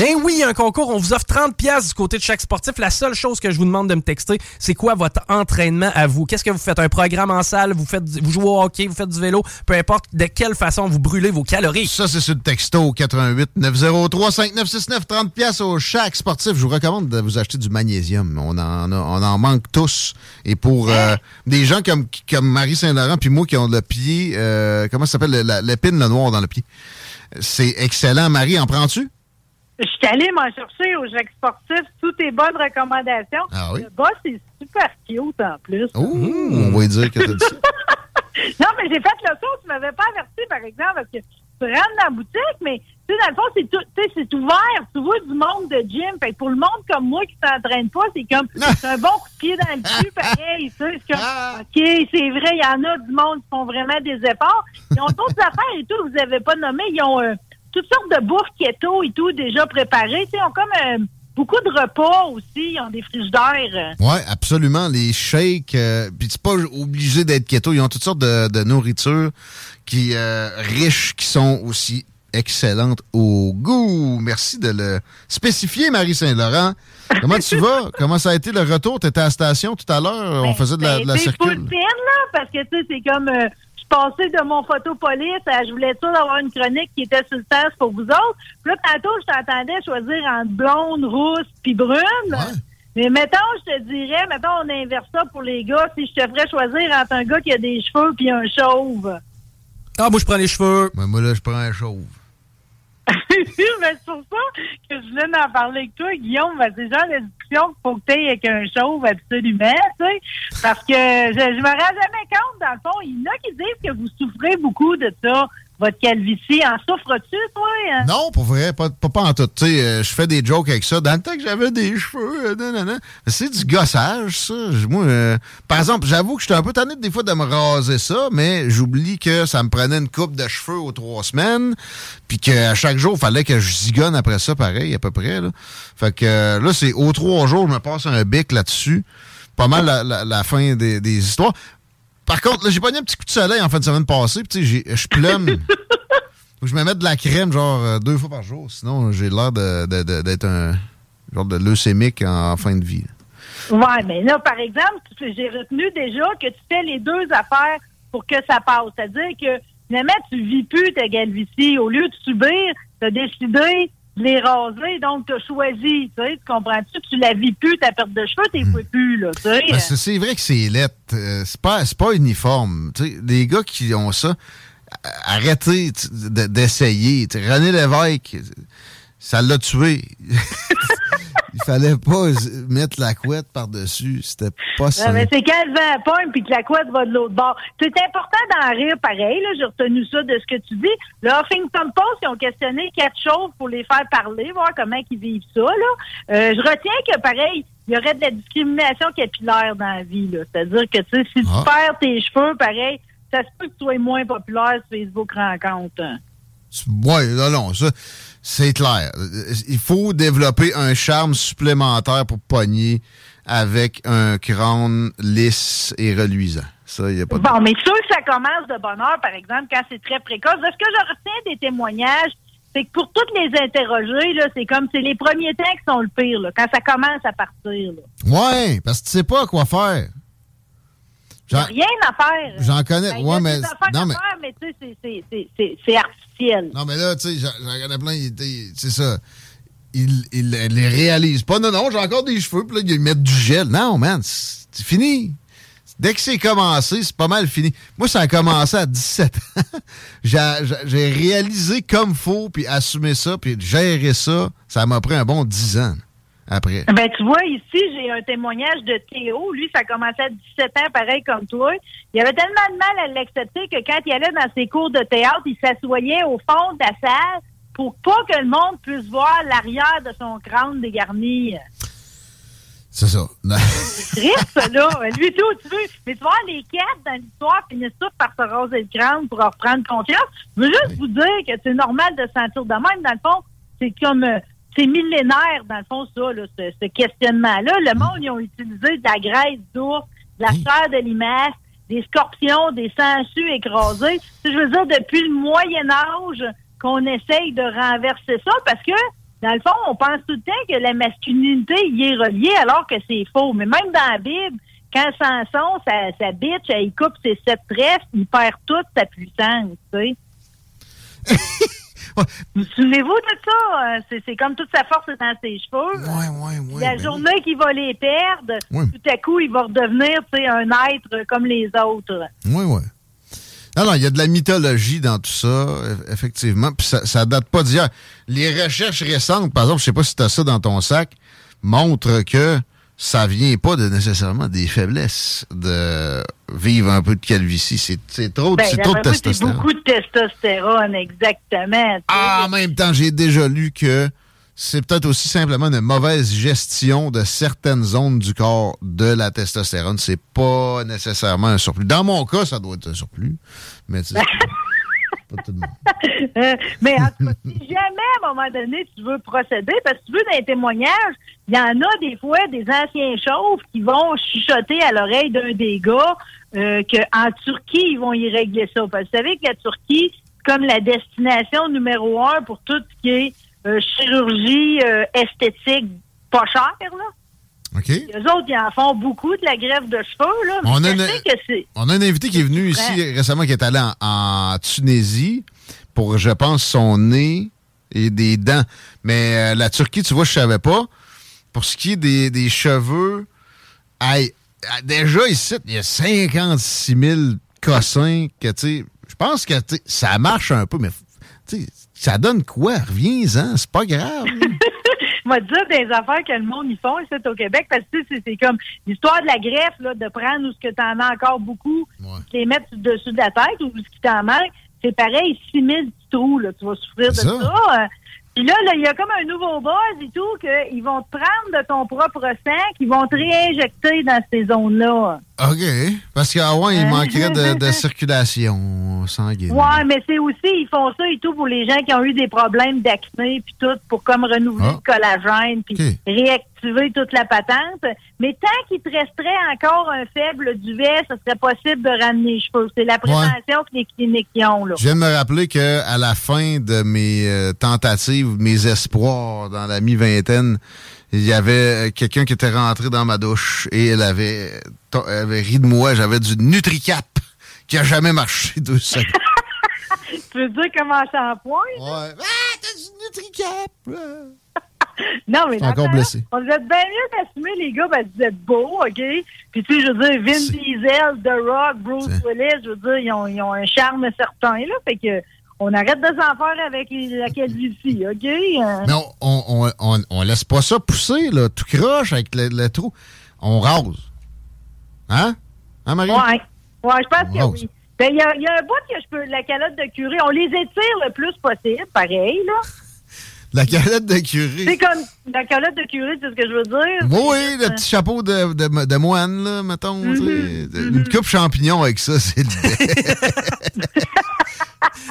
Ben oui, il y a un concours. On vous offre 30 pièces du côté de chaque sportif. La seule chose que je vous demande de me texter, c'est quoi votre entraînement à vous? Qu'est-ce que vous faites? Un programme en salle? Vous faites, vous jouez au hockey? Vous faites du vélo? Peu importe de quelle façon vous brûlez vos calories. Ça, c'est sur le texto 88 903 5969 30 pièces au chaque sportif. Je vous recommande de vous acheter du magnésium. On en, a- on en manque tous. Et pour euh, des gens comme, comme Marie Saint-Laurent puis moi qui ont le pied, euh, comment ça s'appelle, la- l'épine, le noir dans le pied. C'est excellent. Marie, en prends-tu? Je suis allée m'en chercher au Jacques Sportif toutes tes bonnes recommandations. Ah oui? Le bas, c'est super cute en plus. Oh, on va lui dire que t'as dit ça. Non, mais j'ai fait le tour. Tu m'avais pas averti, par exemple, parce que tu rentres dans la boutique, mais tu sais, dans le fond, c'est tout, tu sais, c'est ouvert. Tu vois du monde de gym. Fait que pour le monde comme moi qui s'entraîne pas, c'est comme c'est un bon coup de pied dans le cul, pareil. Tu sais, c'est comme OK, c'est vrai, il y en a du monde qui font vraiment des efforts. Ils ont d'autres affaires et tout, vous avez pas nommé. Ils ont euh, toutes sortes de bouffe keto et tout déjà préparées. Ils ont comme euh, beaucoup de repas aussi. Ils ont des frigidaires. Oui, absolument. Les shakes, euh, puis c'est pas obligé d'être keto. Ils ont toutes sortes de, de nourriture qui euh, riches, qui sont aussi excellentes au goût. Merci de le spécifier, Marie Saint-Laurent. Comment tu vas? Comment ça a été le retour? Tu étais à la station tout à l'heure? On faisait de la, de la Ben, c'est full circule. pin, là, parce que, tu sais, c'est comme... euh, passais de mon photopolice à... Je voulais ça d'avoir une chronique qui était sur le sens pour vous autres. Puis là, tantôt, je t'entendais choisir entre blonde, rousse puis brune. Mais mettons, je te dirais, mettons, on inverse ça pour les gars, si je te ferais choisir entre un gars qui a des cheveux puis un chauve. Ah, moi, je prends les cheveux. moi, là, je prends un chauve. mais c'est pour ça que je voulais en parler avec toi, Guillaume. Ben, c'est genre de discussion qu'il faut que tu avec un chauve absolument, tu sais. Parce que je, je me rends jamais compte, dans le fond. Il y en a qui disent que vous souffrez beaucoup de ça, votre calvitie. En souffres-tu, toi? Non, pour vrai, pas, pas, en tout. Tu sais, euh, je fais des jokes avec ça. Dans le temps que j'avais des cheveux, euh, c'est du gossage, ça. Moi, euh, par exemple, j'avoue que j'étais un peu tanné des fois de me raser ça, mais j'oublie que ça me prenait une coupe de cheveux aux trois semaines, puis qu'à chaque jour, il fallait que je zigonne après ça, pareil, à peu près. Là. Fait que là, c'est aux trois jours, je me passe un bic là-dessus. Pas mal la, fin des histoires. Par contre, là, j'ai pogné un petit coup de soleil en fin de semaine passée, puis tu sais, je plume. Faut que je me mette de la crème, genre, euh, deux fois par jour. Sinon, j'ai l'air de- de- de- d'être un genre de leucémique en fin de vie. Ouais, mais là, par exemple, j'ai retenu déjà que tu fais les deux affaires pour que ça passe. C'est-à-dire que finalement, tu vis plus ta calvitie. Au lieu de subir, tu as décidé les raser, donc tu as choisi. Tu sais, tu comprends-tu? Tu la vis plus, ta perte de cheveux, t'es plus, là. Tu sais. Ben, c'est vrai que c'est lettre. euh, c'est pas, pas uniforme. Tu sais, les gars qui ont ça, arrêtez d'essayer. René Lévesque, ça l'a tué. Il fallait pas mettre la couette par-dessus. C'était pas ça. mais c'est quand le vent pogne puis que la couette va de l'autre bord. C'est important d'en rire pareil. Là, j'ai retenu ça de ce que tu dis. Le Huffington Post, ils ont questionné quatre choses pour les faire parler, voir comment ils vivent ça. Là. Euh, je retiens que pareil, il y aurait de la discrimination capillaire dans la vie. là. C'est-à-dire que tu sais, si tu perds tes cheveux, pareil, ça se peut que tu sois moins populaire sur Facebook Rencontre. Oui, non, non, ça, c'est clair. Il faut développer un charme supplémentaire pour pogner avec un crâne lisse et reluisant. Ça, il n'y a pas de... Bon, mais sûr que ça commence de bonne heure, par exemple, quand c'est très précoce. De ce que je retiens des témoignages, c'est que pour toutes les interroger, c'est comme c'est les premiers temps qui sont le pire, là, quand ça commence à partir. Là. Ouais, parce que tu sais pas quoi faire. Rien à faire. J'en connais. Ben, y ouais, mais. Non, mais. c'est- artificiel, Non, mais là, tu sais, j'en connais plein, c'est ça. Ils il, les réalisent pas. Non, non, j'ai encore des cheveux, puis là, ils mettent du gel. Non, man, c'est fini. Dès que c'est commencé, c'est pas mal fini. Moi, ça a commencé à 17 ans. J'ai réalisé comme faut, puis assumé ça, puis gérer ça. Ça m'a pris un bon 10 ans après? Ben, tu vois, ici, j'ai un témoignage de Théo. Lui, ça a commencé à 17 ans, pareil comme toi. Il avait tellement de mal à l'accepter que quand il allait dans ses cours de théâtre, il s'assoyait au fond de la salle pour pas que le monde puisse voir l'arrière de son crâne dégarni. C'est ça. C'est triste, ça, là. Lui, tout, tu veux. Mais tu vois, les quatre dans l'histoire finissent tous par se raser le crâne pour en reprendre confiance. Je veux juste vous dire que c'est normal de se sentir de même. Dans le fond, c'est comme... euh, c'est millénaire, dans le fond, ça, là, ce, ce questionnement-là. Le monde, ils ont utilisé de la graisse d'ours, de la chair de limace, des scorpions, des sangsues écrasés. Je veux dire, depuis le Moyen Âge qu'on essaye de renverser ça parce que, dans le fond, on pense tout le temps que la masculinité y est reliée alors que c'est faux. Mais même dans la Bible, quand Samson, sa, sa bitch, elle coupe ses sept trèfles, il perd toute sa puissance, tu sais. Vous souvenez-vous de ça? Euh, C'est, comme toute sa force est dans ses cheveux. Ouais, ouais, ouais. la ben journée qu'il va les perdre, tout à coup, il va redevenir un être comme les autres. Oui, oui. Non, non, il y a de la mythologie dans tout ça, eff- effectivement. Puis ça, ça date pas d'hier. Les recherches récentes, par exemple, je sais pas si tu as ça dans ton sac, montrent que ça vient pas de nécessairement des faiblesses de vivre un peu de calvitie. C'est, c'est trop, Ben, c'est trop de moi, c'est testostérone. beaucoup de testostérone, exactement. Ah, en même temps, j'ai déjà lu que c'est peut-être aussi simplement une mauvaise gestion de certaines zones du corps de la testostérone. C'est pas nécessairement un surplus. Dans mon cas, ça doit être un surplus, mais tu sais, mais en tout cas, si jamais à un moment donné tu veux procéder, parce que tu veux les témoignages, il y en a des fois des anciens chauves qui vont chuchoter à l'oreille d'un des gars euh, qu'en Turquie, ils vont y régler ça. Parce que vous savez que la Turquie, comme la destination numéro un pour tout ce qui est euh, chirurgie euh, esthétique pas cher, là. Les autres, ils en font beaucoup de la greffe de cheveux, là. Mais On a une- que. On a un invité qui est venu Ouais. ici récemment, qui est allé en, en Tunisie pour, je pense, son nez et des dents. Mais euh, la Turquie, tu vois, je savais pas. Pour ce qui est des, des cheveux, hey, euh, déjà ici, il y a 56 000 cossins que, tu sais, je pense que ça marche un peu, mais tu sais, ça donne quoi? Reviens-en, c'est pas grave. Je vais te dire des affaires que le monde y font ici au Québec parce que c'est comme l'histoire de la greffe, là, de prendre où ce que tu en as encore beaucoup, de les mettre dessus de la tête ou ce qui t'en manque. C'est pareil, 6 000 petits trous, là, tu vas souffrir de ça. ça. Euh, Puis là, là, il y a comme un nouveau buzz et tout, qu'ils vont te prendre de ton propre sang, qu'ils vont te réinjecter dans ces zones-là. OK. Parce qu'avant, il manquerait de, de circulation sanguine. Ouais, mais c'est aussi, ils font ça et tout pour les gens qui ont eu des problèmes d'acné puis tout, pour comme renouveler Ah. le collagène puis réactiver toute la patente. Mais tant qu'il te resterait encore un faible duvet, ce serait possible de ramener les cheveux. C'est la prévention que les cliniques y ont, là. Je viens de me rappeler que à la fin de mes euh, tentatives, mes espoirs dans la mi-vingtaine, il y avait euh, quelqu'un qui était rentré dans ma douche et elle avait, elle avait ri de moi. J'avais du Nutricap qui a jamais marché deux secondes. Tu veux dire comme un shampoing? Ouais. Ah, t'as du Nutricap! Non, mais encore blessé. On vous êtes bien mieux d'assumer, les gars, que vous êtes beaux, OK? Puis, tu sais, je veux dire, Vin Diesel, The Rock, Bruce Willis, je veux dire, ils ont, ils ont un charme certain, là. Fait que, on arrête de s'en faire avec la calvitie, OK? Mais on, on, on, laisse pas ça pousser, là, tout croche avec le, le trou. On rase. Hein? Hein, Marie? Ouais. Ouais, je pense que Rose. oui. Ben, il y y a un bout que je peux, la calotte de curé, on les étire le plus possible, pareil, là. La galette de curé. C'est comme, la calotte de curé, c'est ce que je veux dire. Oui, oui, le petit chapeau de, de, de moine, là, mettons. Mm-hmm. Une coupe champignon avec ça, c'est le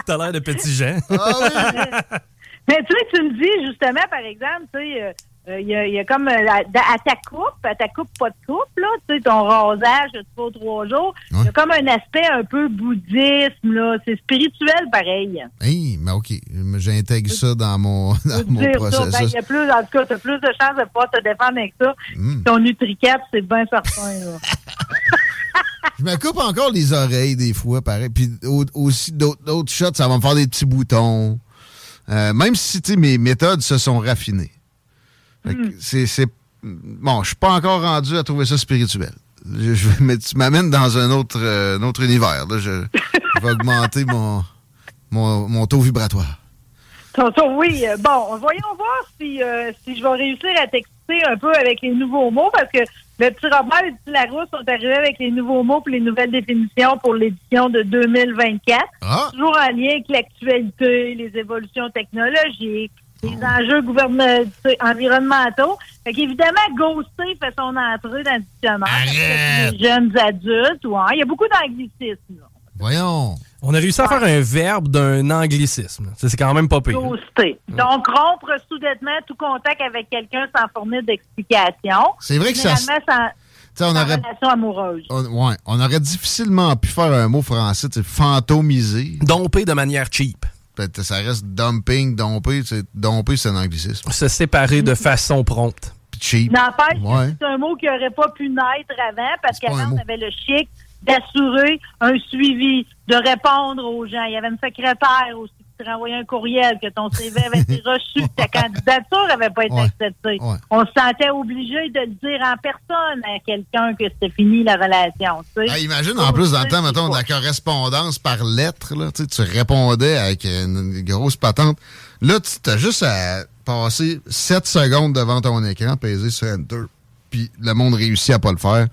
T'as l'air de petit Jean. Ah Mais tu sais, tu me dis justement, par exemple, tu sais, euh, euh, il y, a, il y a comme euh, à ta coupe, à ta coupe pas de coupe, là, tu sais, ton rasage de trois trois jours, il y a comme un aspect un peu bouddhisme, là. C'est spirituel pareil. Hey, mais OK, j'intègre ça dans mon, dans mon dire ça? Ben, processus. il y a plus, en tout cas, t'as plus de chances de pouvoir te défendre avec ça. Mm. Ton NutriCap, c'est bien certain, là. je me coupe encore les oreilles des fois, pareil. Puis au- aussi d'autres shots, ça va me faire des petits boutons. Euh, même si tu sais, mes méthodes se sont raffinées. Fait que c'est-. Bon, je suis pas encore rendu à trouver ça spirituel. Je, je- mais tu m'amènes dans un autre, euh, un autre univers. Là. Je, je vais augmenter mon, mon, mon taux vibratoire. Tonton, oui. euh, bon, voyons voir si, euh, si je vais réussir à t'exciter un peu avec les nouveaux mots, parce que le petit Robert et le petit Larousse sont arrivés avec les nouveaux mots pour les nouvelles définitions pour l'édition de 2024. Ah! Toujours en lien avec l'actualité, les évolutions technologiques, les enjeux gouvernement- environnementaux. Fait qu'évidemment, ghoster fait son entrée dans le dictionnaire. Les jeunes adultes, ouais. Il y a beaucoup d'anglicisme. Voyons. On a réussi à faire un verbe d'un anglicisme. Ça, C'est quand même pas pire. Donc, rompre soudainement tout contact avec quelqu'un sans fournir d'explication. C'est vrai que ça. Sans, on sans aurait, relation amoureuse. on, ouais, on aurait difficilement pu faire un mot français, tu sais, fantomiser. Domper de manière cheap. Ça reste dumping, domper. tu sais, Domper, c'est un anglicisme. Se séparer de façon prompte. Puis cheap. N'empêche Ouais. c'est un mot qui n'aurait pas pu naître avant parce qu'avant, on avait le chic d'assurer un suivi, de répondre aux gens. Il y avait une secrétaire aussi qui te renvoyait un courriel que ton CV avait été reçu, que ta candidature n'avait pas été Ouais. acceptée. Ouais. On se sentait obligé de le dire en personne à quelqu'un que c'était fini la relation. tu sais. Ah, imagine, en plus, dans le temps, mettons, de la correspondance par lettre, là, tu sais, tu répondais avec une, une grosse patente. Là, tu as juste à passer 7 secondes devant ton écran, peser sur Enter, puis le monde réussit à pas le faire.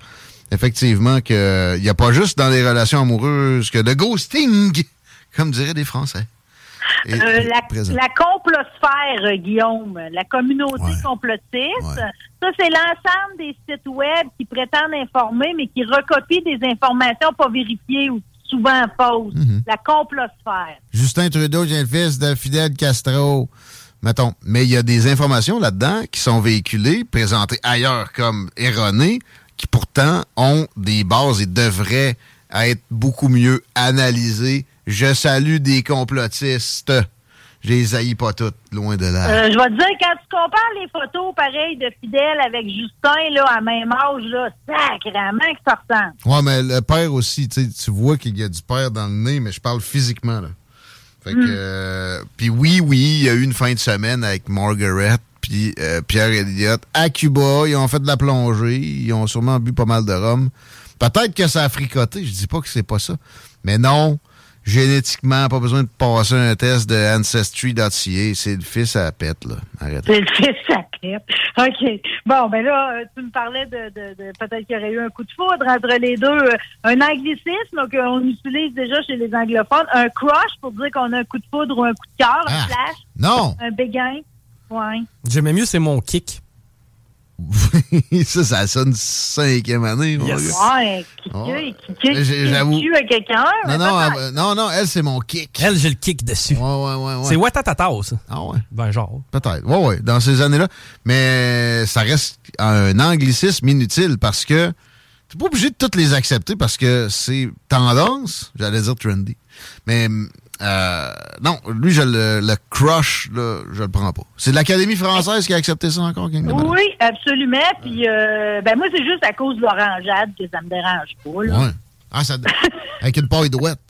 Effectivement, que il n'y a pas juste dans les relations amoureuses que le ghosting, comme diraient les Français. Euh, la, la complosphère, euh, Guillaume, la communauté Ouais. complotiste, Ouais. ça, c'est l'ensemble des sites web qui prétendent informer, mais qui recopient des informations pas vérifiées ou souvent fausses. Mhm. La complosphère. Justin Trudeau, j'ai le fils de Fidel Castro. Mettons. Mais il y a des informations là-dedans qui sont véhiculées, présentées ailleurs comme erronées, qui pourtant ont des bases et devraient être beaucoup mieux analysées. Je salue des complotistes. Je les haïs pas toutes, loin de là. Euh, je vais te dire, quand tu compares les photos pareilles de Fidèle avec Justin, là, à même âge, là, sacrément que ça ressemble. Ouais, mais le père aussi, tu vois qu'il y a du père dans le nez, mais je parle physiquement, là. Fait que, euh, puis oui, oui, il y a eu une fin de semaine avec Margaret, puis euh, Pierre Elliott à Cuba. Ils ont fait de la plongée, ils ont sûrement bu pas mal de rhum. Peut-être que ça a fricoté, je dis pas que c'est pas ça. Mais non, génétiquement, pas besoin de passer un test de Ancestry.ca. C'est le fils à la pète, là. Arrête. C'est le fils sacré. OK. Bon, ben là, euh, tu me parlais de, de, de- peut-être qu'il y aurait eu un coup de foudre entre les deux. Euh, Un anglicisme qu'on utilise déjà chez les anglophones. Un crush pour dire qu'on a un coup de foudre ou un coup de cœur, Ah. un flash, Non! un béguin. Ouais. J'aimais mieux, c'est mon kick. ça, ça sonne cinquième année. Yes. Ouais, qui J'ai- j'avoue. à quelqu'un. Non, non, elle- non, non, elle, c'est mon kick. Elle, j'ai le kick dessus. Ouais, ouais, ouais. ouais. C'est Watatata, ça. Ah ouais, Ben, genre. peut-être. Ouais, ouais, dans ces années-là. Mais ça reste un anglicisme inutile parce que t'es pas obligé de toutes les accepter parce que c'est tendance, j'allais dire trendy. Mais euh, non, lui, je le, le crush, là, je le prends pas. C'est l'Académie française qui a accepté ça encore, King? Oui, absolument. Puis, euh, ben moi, c'est juste à cause de l'orangeade que ça me dérange pas. Là. Ouais. Ah, ça, avec une paille douette.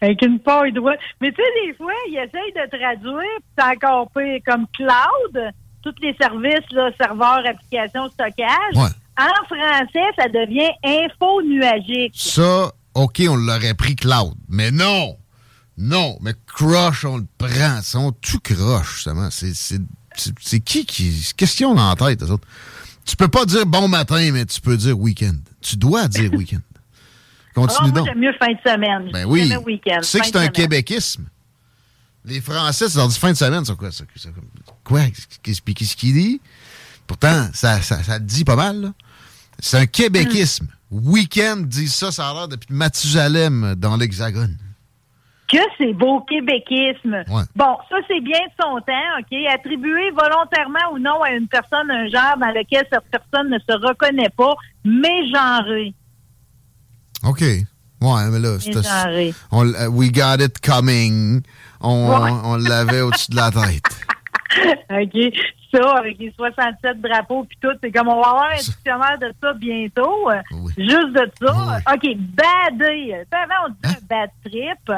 Avec une paille droite. Mais tu sais, des fois, ils essayent de traduire, puis c'est encore pire, comme cloud, tous les services, là, serveurs, applications, stockage. Ouais. En français, ça devient info nuagique. Ça, OK, on l'aurait pris cloud. Mais non! Non, mais crush, on le prend. Sont tout croche, justement. C'est, c'est, c'est, c'est qui qui. Qu'est-ce qu'ils ont la tête, eux autres? Tu peux pas dire bon matin, mais tu peux dire week-end. Tu dois dire week-end. Continue Ah, moi, donc. j'aime mieux fin de semaine. Ben oui. Tu sais que c'est un semaine. québéquisme. Les Français, tu leur dis fin de semaine, c'est quoi ça? Quoi? Qu'est-ce qu'il dit? Pourtant, ça, ça, dit pas mal, là. C'est un québéquisme. Week-end dit ça, ça a l'air depuis Mathusalem dans l'Hexagone. Que c'est beau québéquisme. Ouais. Bon, ça, c'est bien de son temps, OK? Attribuer volontairement ou non à une personne un genre dans lequel cette personne ne se reconnaît pas, mégenré. OK. Ouais, mais là, c'était. L- we got it coming. On, Ouais. on l'avait au-dessus de la tête. OK. ça avec les 67 drapeaux puis tout. C'est comme on va avoir un dictionnaire de ça bientôt. euh, Oui. Juste de ça. OK, badé. Avant, on disait un bad trip.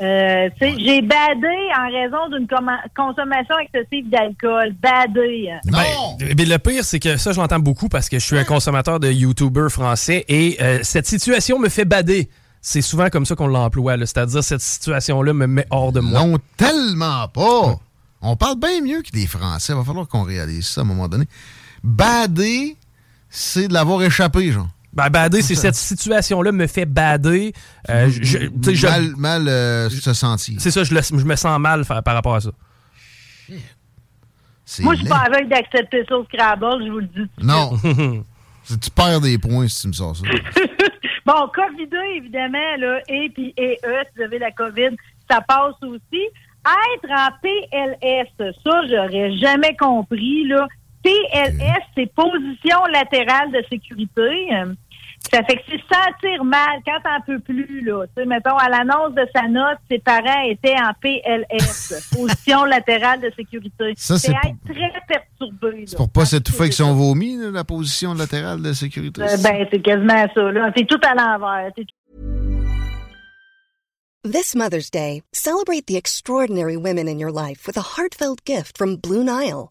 Euh, J'ai badé en raison d'une consommation excessive d'alcool. Badé. Non! Ben, ben, le pire, c'est que ça, je l'entends beaucoup parce que je suis un consommateur de YouTubers français et euh, cette situation me fait bader. C'est souvent comme ça qu'on l'emploie, c'est-à-dire cette situation-là me met hors de moi. Non, tellement pas. On parle bien mieux que des Français. Il va falloir qu'on réalise ça à un moment donné. Bader, c'est de l'avoir échappé, genre. Ben, bader, c'est cette situation-là me fait bader. Euh, je- mal mal euh, se sentir. c'est ça, je, le- je me sens mal fa- par rapport à ça. C'est Moi, je suis pas aveugle d'accepter ça au Scrabble, je vous le dis. Non. C'est- tu perds des points si tu me sors ça. Bon, COVID, évidemment, là, et puis et E, si vous avez la COVID, ça passe aussi. Être en PLS, ça, j'aurais jamais compris, là. PLS, c'est position latérale de sécurité. Ça fait que c'est sentir mal quand t'en peux plus, là. Tu sais, mettons, à l'annonce de sa note, ses parents étaient en PLS, position latérale de sécurité. Ça, c'est être très perturbé. C'est pour pas s'étouffer avec son vomi, la position latérale de sécurité. Euh, ben, c'est quasiment ça, là. T'es tout à l'envers. This Mother's Day, celebrate the extraordinary women in your life with a heartfelt gift from Blue Nile.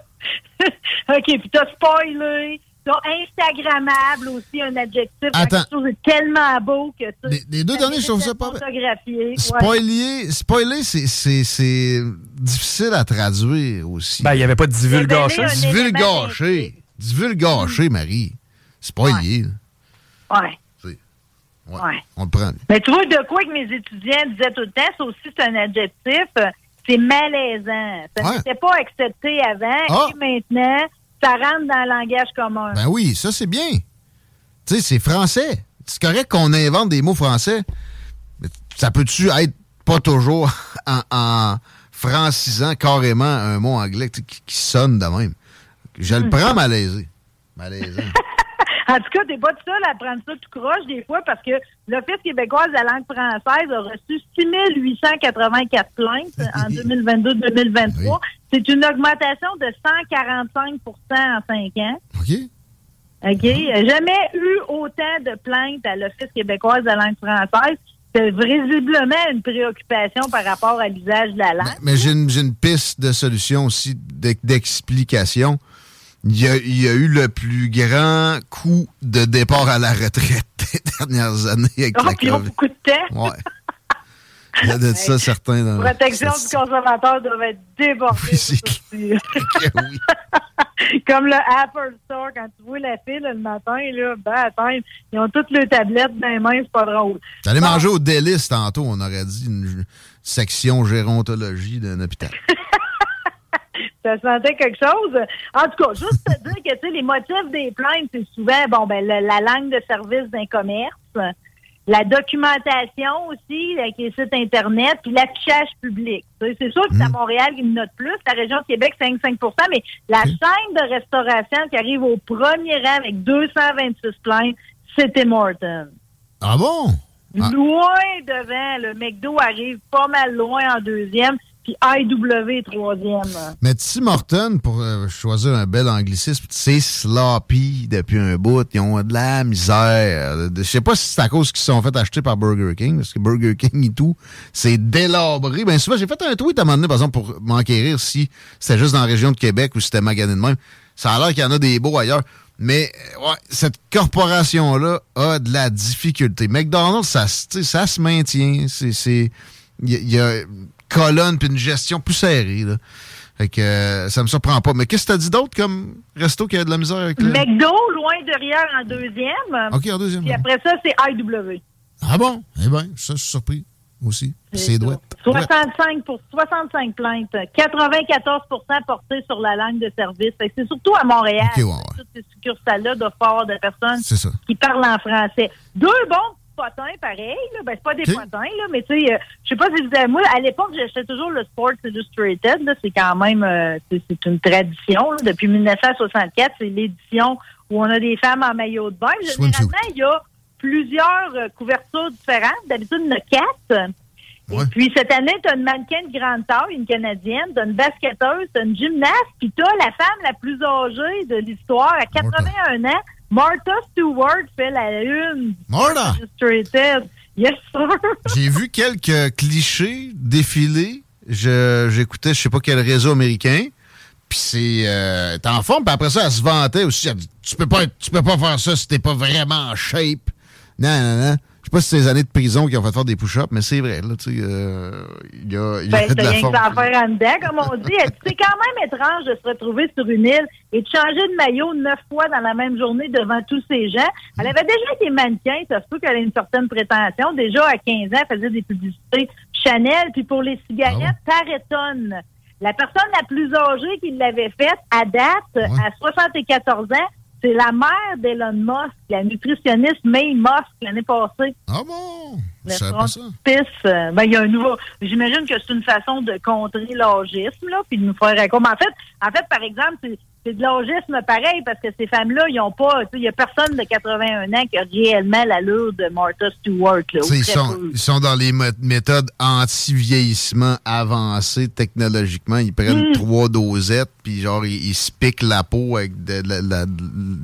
OK, puis t'as spoilé. T'as Instagrammable aussi, un adjectif. Attends. Quelque chose de tellement beau que ça. Les, les deux derniers, je trouve ça pas. Ouais. Spoiler, spoiler c'est- c'est c'est difficile à traduire aussi. Ben, il n'y avait pas de un Divulgacher. Divulgacher, Marie. Spoiler. Ouais. Ouais. Ouais. On le prend. Mais tu vois, de quoi que mes étudiants disaient tout le temps, ça aussi, c'est un adjectif. C'est malaisant. Ça Ouais. n'était pas accepté avant. Ah. Et maintenant, ça rentre dans le langage commun. Ben oui, ça c'est bien. Tu sais, c'est français. C'est correct qu'on invente des mots français. Mais ça peut-tu être pas toujours en, en francisant carrément un mot anglais qui, qui sonne de même? Je le prends malaisé. Malaisant. En tout cas, t'es pas tout seul à prendre ça tout croche des fois parce que l'Office québécois de la langue française a reçu 6884 plaintes en 2022-2023. C'est une augmentation de 145% en cinq ans. OK? OK? Jamais eu autant de plaintes à l'Office québécois de la langue française. C'est visiblement une préoccupation par rapport à l'usage de la langue. Mais j'ai une, piste de solution aussi, d'ex- d'explication. Il y, a, il y a eu le plus grand coup de départ à la retraite des dernières années avec Oh, la puis ils ont COVID. beaucoup de temps. Ouais. Il y a de ça certains dans Protection du consommateur doit être débordée. Oui. Comme le Apple Store, quand tu vois la file le matin, là, ben, attends, ils ont toutes les tablettes dans les mains, c'est pas drôle. J'allais manger au délice tantôt, on aurait dit une section gérontologie d'un hôpital. Ça sentait quelque chose. En tout cas, juste te dire que tu sais, les motifs des plaintes, c'est souvent bon ben la langue de service d'un commerce, la documentation aussi, avec les sites internet, puis l'affichage public. C'est sûr que c'est à Montréal qui me note plus. La région de Québec, c'est 5 mais la chaîne de restauration qui arrive au premier rang avec 226 plaintes, c'était Morton. Ah bon? Ah. Loin devant, le McDo arrive pas mal loin en deuxième. Puis IW troisième. Mais Tim Morton, pour euh, choisir un bel anglicisme, c'est sloppy depuis un bout. Ils ont de la misère. Je sais pas si c'est à cause qu'ils se sont fait acheter par Burger King, parce que Burger King et tout, c'est délabré. Ben souvent, j'ai fait un tweet à un moment donné, par exemple, pour m'enquérir si c'était juste dans la région de Québec ou si c'était magané de même. Ça a l'air qu'il y en a des beaux ailleurs. Mais ouais, cette corporation-là a de la difficulté. McDonald's, ça, ça se maintient. C'est, il y, a une colonne puis une gestion plus serrée. Là. Fait que euh, ça me surprend pas. Mais qu'est-ce que tu as dit d'autre comme resto qui a de la misère avec le... McDo, loin derrière en deuxième. OK, en deuxième. Puis après ça, c'est IW. Ah bon? Eh bien, ça, je suis surpris aussi. C'est douette. 65 pour 65 plaintes, 94% portées sur la langue de service. C'est surtout à Montréal. Toutes ces succursales-là avoir de personnes qui parlent en français. Deux bons potins, pareil. Là. Ben, c'est pas des potins, là, mais tu sais, euh, je sais pas si vous avez... Moi, à l'époque, j'achetais toujours le Sports Illustrated. C'est quand même... Euh, c'est une tradition. Depuis 1964, c'est l'édition où on a des femmes en maillot de bain. Généralement, il y a plusieurs euh, couvertures différentes. D'habitude, il y en a quatre. Et puis, cette année, tu as une mannequin de grande taille, une Canadienne, tu as une basketteuse, tu as une gymnaste, puis tu as la femme la plus âgée de l'histoire, à 81 ans. Martha Stewart fait la une. Martha! Yes, sir. J'ai vu quelques clichés défiler. J'écoutais, je sais pas quel réseau américain. Puis c'est euh, en forme, puis après ça, elle se vantait aussi. Elle dit, tu peux pas, tu peux pas faire ça si t'es pas vraiment en shape. Non, non, non. Je sais pas si c'est les années de prison qui ont fait faire des push-ups, mais c'est vrai, là, tu sais, euh, il y a, y a ben, de la forme. faire en dedans, comme on dit. C'est quand même étrange de se retrouver sur une île et de changer de maillot neuf fois dans la même journée devant tous ces gens. Elle avait déjà été mannequin, ça se peut qu'elle ait une certaine prétention. Déjà, à 15 ans, elle faisait des publicités Chanel, puis pour les cigarettes, ah La personne la plus âgée qui l'avait faite, à date, à 74 ans, c'est la mère d'Elon Musk, la nutritionniste May Musk l'année passée. Ah bon? Le euh, ben, il y a un nouveau. J'imagine que c'est une façon de contrer l'âgisme, là, puis de nous faire comme. En fait, en fait, par exemple, c'est c'est de l'âgisme pareil parce que ces femmes-là, ils ont pas, il y a personne de 81 ans qui a réellement l'allure de Martha Stewart. Là, ils, sont, ils sont dans les méthodes anti-vieillissement avancées technologiquement. Ils prennent hmm. trois dosettes, puis genre, ils, se piquent la peau avec de,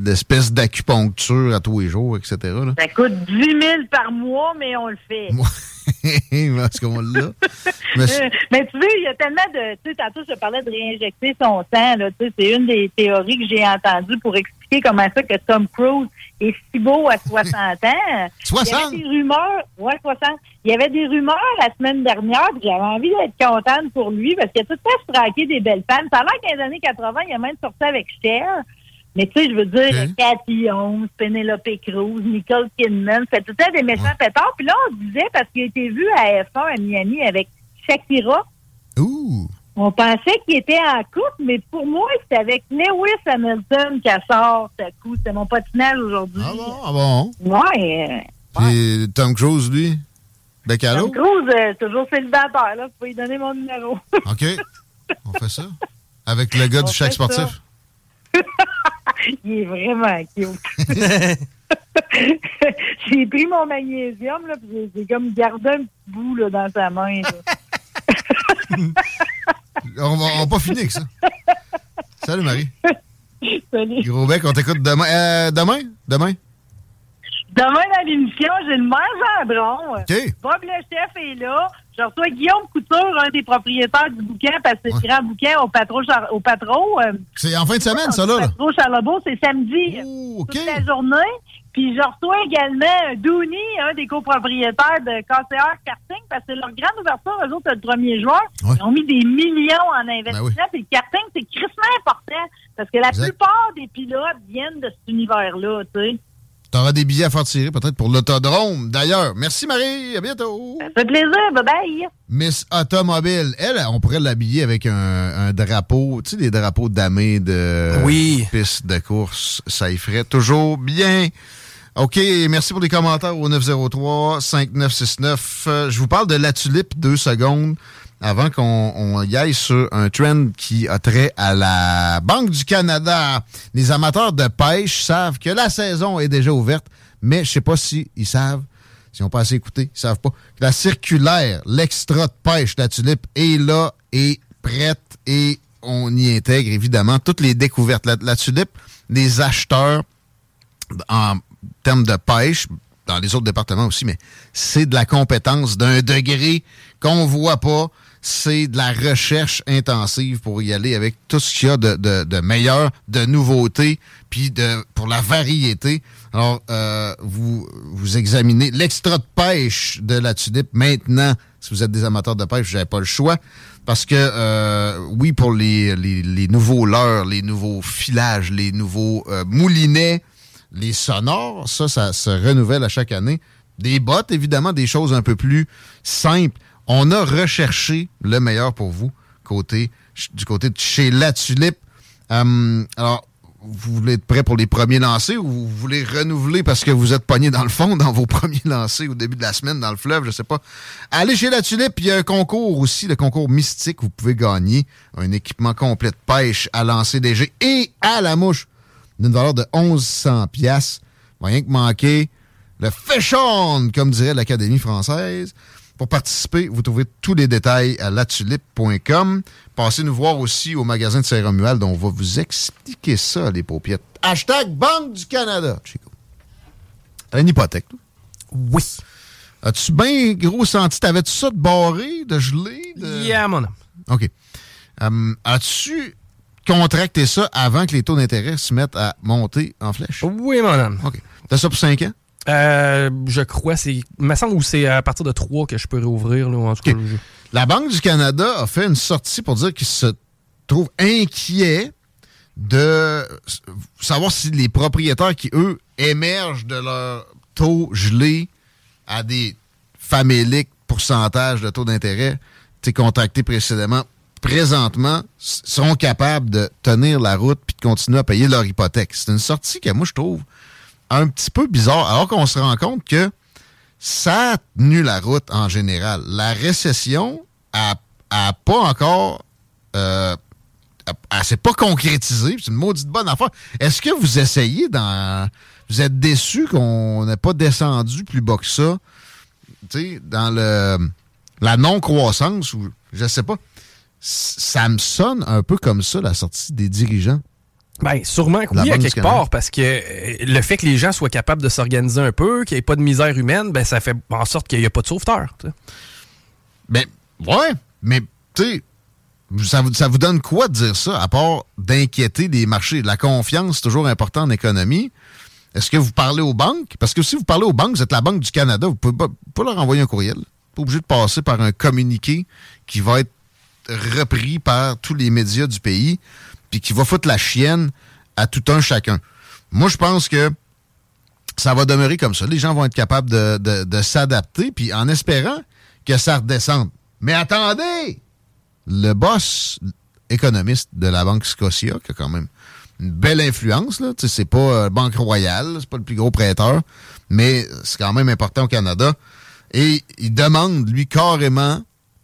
l'espèce d'acupuncture à tous les jours, etc. Ça coûte 10 000 par mois, mais on le fait. Parce qu'on l'a. mais, mais tu sais, il y a tellement de. Tu sais, tantôt, je parlais de réinjecter son sang. Là, tu sais, c'est une des théories que j'ai entendues pour expliquer comment ça que Tom Cruise est si beau à 60 ans. 60? Il y avait des rumeurs. Ouais, 60. Il y avait des rumeurs la semaine dernière, puis j'avais envie d'être contente pour lui parce qu'il a tout le temps des belles femmes. L'air qu'en les années 80, il a même sorti avec Cher. Mais tu sais, je veux dire, Cathy Holmes, Penelope Cruz, Nicole Kidman, fait tout ça des méchants pétards. Puis là, on disait, parce qu'il a été vu à F1 à Miami avec Shakira. Ouh! On pensait qu'il était en couple, mais pour moi, c'était avec Lewis Hamilton qui sort ce coup. C'était mon patinage aujourd'hui. Ah bon? Ah bon? Ouais. Et Tom Cruise, lui? Becalo? Tom Cruise, euh, toujours célibataire, là. Vous pouvez lui donner mon numéro. OK. On fait ça. Avec le gars du chèque sportif? Il est vraiment cute. j'ai pris mon magnésium, là, puis j'ai comme gardé un petit bout là, dans sa main. on, va, pas finir avec ça. Salut, Marie. Salut. Gros bec, on t'écoute demain. Euh, demain? Demain? Demain, dans l'émission, j'ai le maire Gendron. OK. Bob le chef est là. Je reçois Guillaume Couture, un des propriétaires du bouquin, parce que c'est le grand bouquin au patron. Au patron euh, c'est en fin de semaine, ça, là? Patron Charlebourg, c'est samedi. Oh, toute la journée. Puis je reçois également Dooney, un des copropriétaires de KCR Karting, parce que leur grande ouverture, eux autres, le 1er juin, ils ont mis des millions en investissement. Ben Puis le karting, c'est crissement important, parce que la plupart des pilotes viennent de cet univers-là, tu sais. T'auras des billets à faire tirer peut-être pour l'autodrome. D'ailleurs, merci Marie, à bientôt. Ça fait plaisir, bye bye. Miss Automobile, elle, on pourrait l'habiller avec un, drapeau, tu sais, des drapeaux damés de oui. piste de course. Ça y ferait toujours bien. OK, merci pour les commentaires au 903-5969. Je vous parle de la tulipe deux secondes avant qu'on y aille sur un trend qui a trait à la Banque du Canada. Les amateurs de pêche savent que la saison est déjà ouverte, mais je sais pas si savent S'ils n'ont pas assez écouté, ils savent pas. La circulaire, l'extra de pêche, la tulipe est là et prête et on y intègre évidemment toutes les découvertes. La, la tulipe, les acheteurs en termes de pêche, dans les autres départements aussi, mais c'est de la compétence d'un degré qu'on voit pas. C'est de la recherche intensive pour y aller avec tout ce qu'il y a de, de, de meilleur, de nouveautés, puis de pour la variété. Alors, euh, vous, vous examinez l'extra de pêche de la tulipe maintenant. Si vous êtes des amateurs de pêche, vous n'avez pas le choix. Parce que, euh, oui, pour les, les, les nouveaux leurres, les nouveaux filages, les nouveaux euh, moulinets, les sonores, ça, ça se renouvelle à chaque année. Des bottes, évidemment, des choses un peu plus simples. On a recherché le meilleur pour vous côté, du côté de chez La Tulipe. Euh, alors, vous voulez être prêt pour les premiers lancers ou vous voulez renouveler parce que vous êtes pogné dans le fond dans vos premiers lancers au début de la semaine dans le fleuve, je sais pas. Allez chez La Tulipe, il y a un concours aussi, le concours mystique, vous pouvez gagner un équipement complet de pêche à lancer des jets et à la mouche d'une valeur de 1100 pièces. Rien que manquer le fish on, comme dirait l'Académie française. Pour participer, vous trouvez tous les détails à latulipe.com. Passez nous voir aussi au magasin de Saint-Romuald, on va vous expliquer ça, les paupiètes. Hashtag Banque du Canada, Chico. T'as une hypothèque, toi? Oui. As-tu bien gros senti? T'avais-tu ça de barré, de gelé? De... Yeah, mon homme. OK. Um, As-tu contracté ça avant que les taux d'intérêt se mettent à monter en flèche? Oui, mon homme. OK. T'as ça pour 5 ans? Euh, je crois, c'est. Il me semble que c'est à partir de 3 que je peux réouvrir. Là, en tout cas. La Banque du Canada a fait une sortie pour dire qu'il se trouve inquiet de savoir si les propriétaires qui, eux, émergent de leur taux gelé à des faméliques pourcentages de taux d'intérêt contractés précédemment, présentement, seront capables de tenir la route puis de continuer à payer leur hypothèque. C'est une sortie que moi, je trouve un petit peu bizarre, alors qu'on se rend compte que ça a tenu la route en général. La récession a, a pas encore... Euh, elle- s'est pas concrétisée. C'est une maudite bonne affaire. Est-ce que vous essayez dans... Vous êtes déçu qu'on n'ait pas descendu plus bas que ça? Tu sais, dans le la non-croissance, ou je sais pas. Ça me sonne un peu comme ça, la sortie des dirigeants. Ben, sûrement que oui, à quelque part, parce que euh, le fait que les gens soient capables de s'organiser un peu, qu'il n'y ait pas de misère humaine, ben, ça fait en sorte qu'il n'y a pas de sauveteur. tu sais. Ben, ouais, mais, tu sais, ça vous, ça vous donne quoi de dire ça, à part d'inquiéter les marchés? La confiance, c'est toujours important en économie. Est-ce que vous parlez aux banques? Parce que si vous parlez aux banques, vous êtes la Banque du Canada, vous pouvez pas, vous pouvez pas leur envoyer un courriel. Pas obligé de passer par un communiqué qui va être repris par tous les médias du pays, qui va foutre la chienne à tout un chacun. Moi, je pense que ça va demeurer comme ça. Les gens vont être capables de, de- s'adapter, puis en espérant que ça redescende. Mais attendez! Le boss économiste de la Banque Scotia, qui a quand même une belle influence, là, c'est pas euh, Banque Royale, c'est pas le plus gros prêteur, mais c'est quand même important au Canada. Et il demande, lui, carrément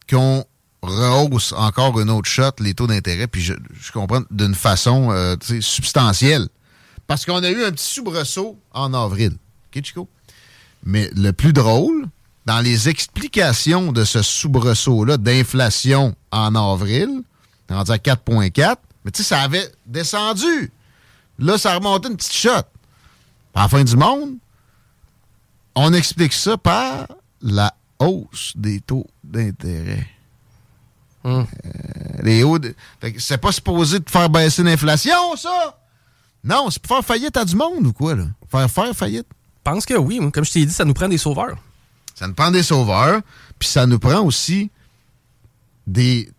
qu'on rehausse encore une autre shot les taux d'intérêt, puis je, comprends d'une façon euh, substantielle. Parce qu'on a eu un petit soubresaut en avril. Mais le plus drôle, dans les explications de ce soubresaut-là d'inflation en avril, rendu à 4,4, mais tu sais, ça avait descendu. Là, ça a remonté une petite shot. À fin du monde, on explique ça par la hausse des taux d'intérêt. Hum. Euh, les hauts de- C'est pas supposé de faire baisser l'inflation, ça? Non, c'est pour faire faillite à du monde ou quoi, là? Faire faire faillite. Je pense que oui. Comme je t'ai dit, ça nous prend des sauveurs. Ça nous prend des sauveurs, puis ça nous prend aussi des,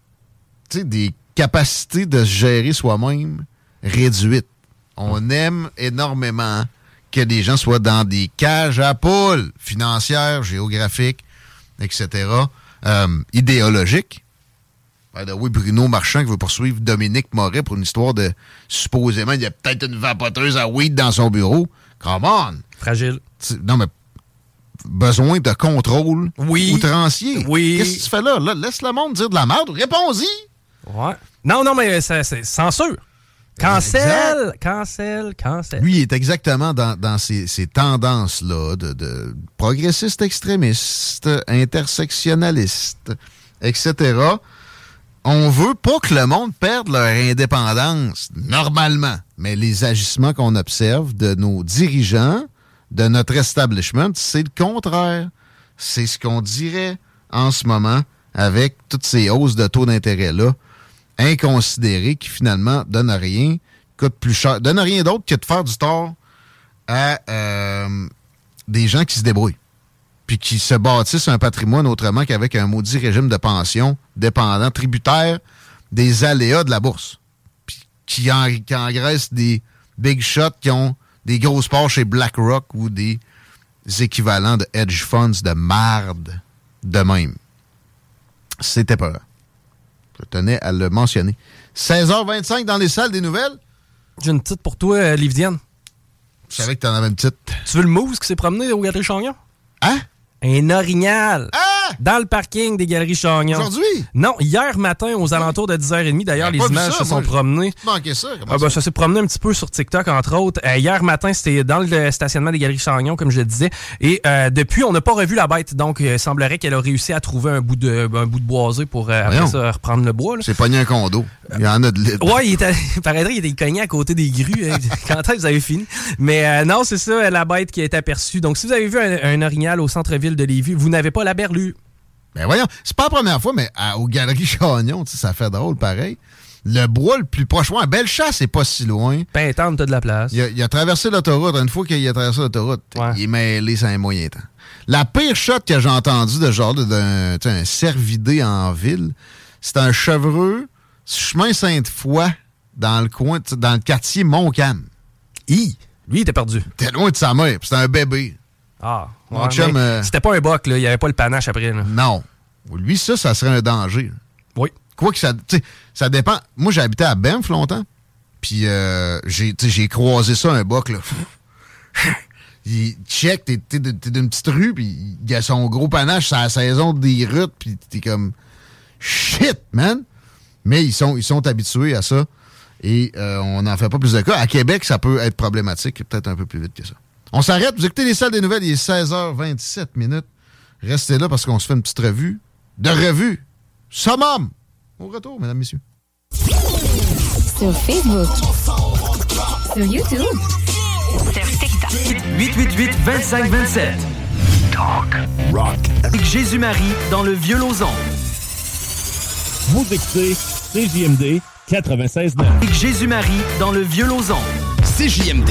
des capacités de se gérer soi-même réduites. On aime énormément que les gens soient dans des cages à poules financières, géographiques, etc., euh, idéologiques. By the way, Bruno Marchand qui veut poursuivre Dominique Moret pour une histoire de supposément il y a peut-être une vapoteuse à weed dans son bureau. Come on! Fragile. Non, mais besoin de contrôle Oui. outrancier. Oui. Qu'est-ce que tu fais là? là? Laisse le monde dire de la merde. Réponds-y. Ouais. Non, non, mais c'est censure. Cancel! Cancel, cancel. Lui, il est exactement dans, dans ces, ces tendances-là de, de progressistes extrémistes, intersectionnalistes, etc. On veut pas que le monde perde leur indépendance, normalement. Mais les agissements qu'on observe de nos dirigeants, de notre establishment, c'est le contraire. C'est ce qu'on dirait en ce moment avec toutes ces hausses de taux d'intérêt-là, inconsidérées, qui finalement donnent rien, coûtent plus cher, donnent rien d'autre que de faire du tort à euh, des gens qui se débrouillent, puis qui se bâtissent un patrimoine autrement qu'avec un maudit régime de pension dépendant, tributaire des aléas de la bourse, puis qui, en, qui engraissent des big shots qui ont des grosses parts chez BlackRock ou des équivalents de hedge funds de marde de même. C'était peur. Je tenais à le mentionner. 16h25 dans les salles des nouvelles. J'ai une petite pour toi, euh, Lividienne. Je savais que t'en avais une petite. Tu veux le mousse qui s'est promené au Galerie Chagnon? Hein? Un orignal. Dans le parking des Galeries Chagnon. Aujourd'hui? Non, hier matin, aux alentours de 10h30. D'ailleurs, les images ça, se sont moi? promenées. Ça? Comment Ah, ben, ça? s'est promené un petit peu sur TikTok, entre autres. Euh, hier matin, c'était dans le stationnement des Galeries Chagnon, comme je le disais. Et euh, depuis, on n'a pas revu la bête. Donc, euh, il semblerait qu'elle a réussi à trouver un bout de, un bout de boisé pour euh, après ça reprendre le bois. C'est pogné un condo. Il y en a de libre. Ouais, il était, paraîtrait qu'il était cogné à côté des grues. hein. Quand est-ce que vous avez fini? Mais euh, non, c'est ça, la bête qui a été aperçue. Donc, si vous avez vu un, un orignal au centre-ville de Lévis, vous n'avez pas la berlue. Ben voyons, c'est pas la première fois, mais à- aux Galeries Chagnon, ça fait drôle pareil. Le bois le plus proche, ouais, Bellechasse, c'est pas si loin. Pintante, t'as de la place. Il a, il a traversé l'autoroute. Une fois qu'il a traversé l'autoroute, il est mêlé sans un moyen temps. La pire shot que j'ai entendue de genre d'un un cervidé en ville, c'est un chevreux, chemin Sainte-Foy, dans le coin, dans le quartier Montcalm. Hi! Lui, il était perdu. T'es loin de sa mère, c'était un bébé. Ah, Mon ouais, chum, mais euh, C'était pas un boc, là. Il n'y avait pas le panache après. Là. Non. Lui, ça, ça serait un danger. Oui. Quoi que ça. tu sais, ça dépend. Moi, j'ai habité à Banff longtemps. Puis euh, j'ai tu sais, j'ai croisé ça, un boc, là. Il check, t'es d'une petite rue, puis il a son gros panache, c'est la saison des routes, puis t'es comme. Shit, man! Mais ils sont, ils sont habitués à ça. Et euh, on n'en fait pas plus de cas. À Québec, ça peut être problématique, peut-être un peu plus vite que ça. On s'arrête, vous écoutez les salles des nouvelles, il est 16h27 minutes. Restez là parce qu'on se fait une petite revue. De revue. Summum! Au retour, mesdames, messieurs. Sur Facebook. Sur YouTube. Sur TikTok. 888 2527. Talk, rock. Avec Jésus-Marie dans le vieux Lauson. Vous écoutez CJMD 96.9. Avec Jésus-Marie dans le vieux Lauson. CJMD.